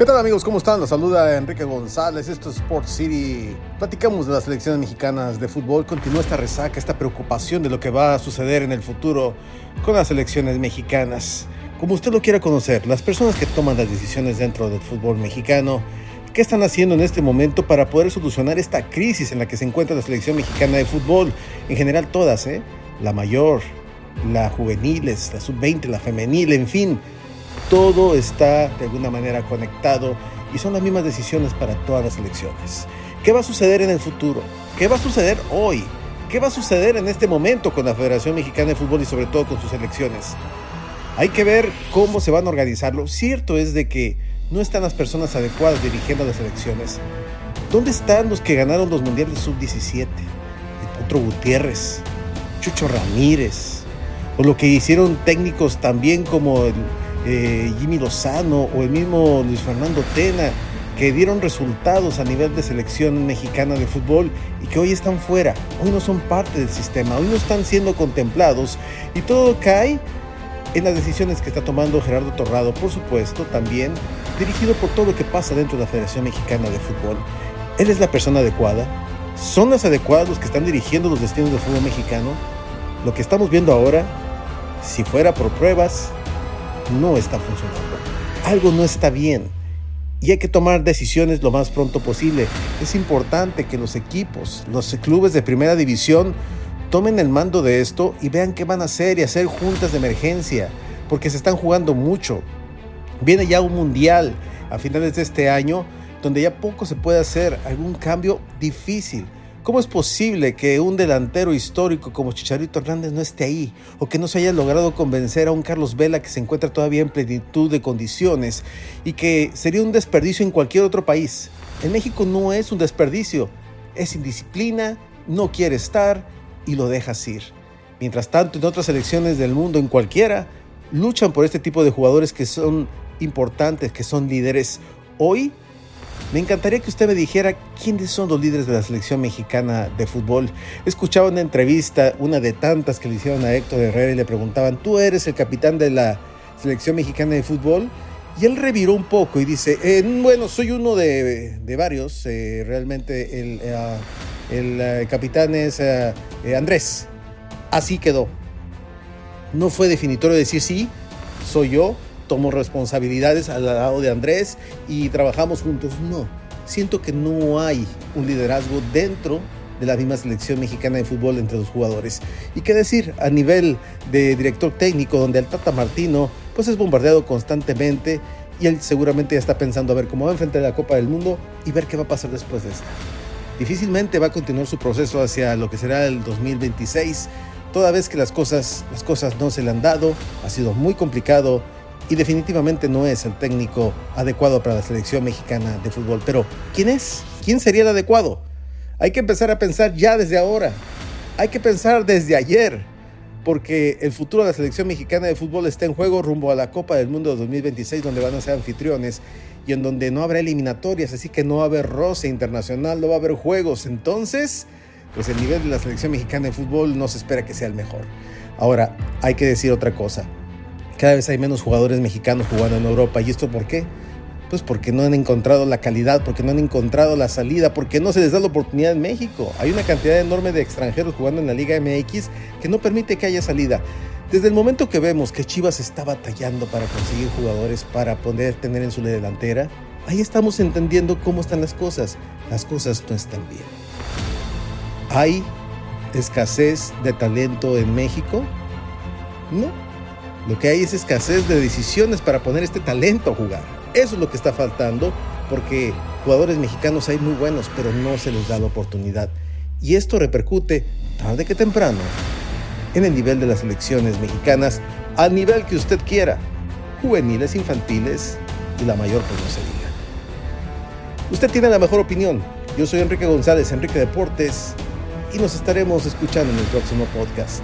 ¿Qué tal amigos? ¿Cómo están? Los saluda Enrique González, esto es Sport City. Platicamos de las selecciones mexicanas de fútbol, continúa esta resaca, esta preocupación de lo que va a suceder en el futuro con las selecciones mexicanas. Como usted lo quiera conocer, las personas que toman las decisiones dentro del fútbol mexicano, ¿qué están haciendo en este momento para poder solucionar esta crisis en la que se encuentra la selección mexicana de fútbol? En general todas, ¿eh? La mayor, la juveniles, la sub-20, la femenil, en fin todo está de alguna manera conectado y son las mismas decisiones para todas las elecciones. ¿Qué va a suceder en el futuro? ¿Qué va a suceder hoy? ¿Qué va a suceder en este momento con la Federación Mexicana de Fútbol y sobre todo con sus elecciones? Hay que ver cómo se van a organizar. Lo cierto es de que no están las personas adecuadas dirigiendo las elecciones. ¿Dónde están los que ganaron los mundiales sub-17? El Potro Gutiérrez, Chucho Ramírez, o lo que hicieron técnicos también como el eh, Jimmy Lozano o el mismo Luis Fernando Tena, que dieron resultados a nivel de selección mexicana de fútbol y que hoy están fuera, hoy no son parte del sistema, hoy no están siendo contemplados y todo cae en las decisiones que está tomando Gerardo Torrado, por supuesto, también dirigido por todo lo que pasa dentro de la Federación Mexicana de Fútbol. Él es la persona adecuada, son las adecuadas los que están dirigiendo los destinos del fútbol mexicano. Lo que estamos viendo ahora, si fuera por pruebas, no está funcionando. Algo no está bien. Y hay que tomar decisiones lo más pronto posible. Es importante que los equipos, los clubes de primera división, tomen el mando de esto y vean qué van a hacer y hacer juntas de emergencia, porque se están jugando mucho. Viene ya un mundial a finales de este año donde ya poco se puede hacer, algún cambio difícil. ¿Cómo es posible que un delantero histórico como Chicharito Hernández no esté ahí? O que no se haya logrado convencer a un Carlos Vela que se encuentra todavía en plenitud de condiciones y que sería un desperdicio en cualquier otro país. En México no es un desperdicio, es indisciplina, no quiere estar y lo dejas ir. Mientras tanto, en otras selecciones del mundo, en cualquiera, luchan por este tipo de jugadores que son importantes, que son líderes. Hoy me encantaría que usted me dijera quiénes son los líderes de la selección mexicana de fútbol. Escuchaba una entrevista, una de tantas que le hicieron a Héctor Herrera y le preguntaban, ¿tú eres el capitán de la selección mexicana de fútbol? Y él reviró un poco y dice, eh, bueno, soy uno de, varios, eh, realmente el, eh, el capitán es Andrés. Así quedó. No fue definitorio decir sí, soy yo, tomo responsabilidades al lado de Andrés y trabajamos juntos. No, siento que no hay un liderazgo dentro de la misma selección mexicana de fútbol entre los jugadores. Y qué decir, a nivel de director técnico, donde el Tata Martino pues es bombardeado constantemente y él seguramente ya está pensando a ver cómo va a enfrentar la Copa del Mundo y ver qué va a pasar después de esta. Difícilmente va a continuar su proceso hacia lo que será el 2026, toda vez que las cosas, las cosas no se le han dado, ha sido muy complicado y definitivamente no es el técnico adecuado para la selección mexicana de fútbol. Pero, ¿quién es? ¿Quién sería el adecuado? Hay que empezar a pensar ya desde ahora. Hay que pensar desde ayer, porque el futuro de la selección mexicana de fútbol está en juego rumbo a la Copa del Mundo 2026, donde van a ser anfitriones y en donde no habrá eliminatorias, así que no va a haber roce internacional, no va a haber juegos. Entonces, pues el nivel de la selección mexicana de fútbol no se espera que sea el mejor. Ahora, hay que decir otra cosa. Cada vez hay menos jugadores mexicanos jugando en Europa. ¿Y esto por qué? Pues porque no han encontrado la calidad, porque no han encontrado la salida, porque no se les da la oportunidad en México. Hay una cantidad enorme de extranjeros jugando en la Liga MX que no permite que haya salida. Desde el momento que vemos que Chivas está batallando para conseguir jugadores para poder tener en su delantera, ahí estamos entendiendo cómo están las cosas. Las cosas no están bien. ¿Hay escasez de talento en México? No, lo que hay es escasez de decisiones para poner este talento a jugar. Eso es lo que está faltando porque jugadores mexicanos hay muy buenos, pero no se les da la oportunidad. Y esto repercute, tarde que temprano, en el nivel de las selecciones mexicanas, al nivel que usted quiera, juveniles, infantiles y la mayor pues no se diga. Usted tiene la mejor opinión. Yo soy Enrique González, Enrique Deportes, y nos estaremos escuchando en el próximo podcast.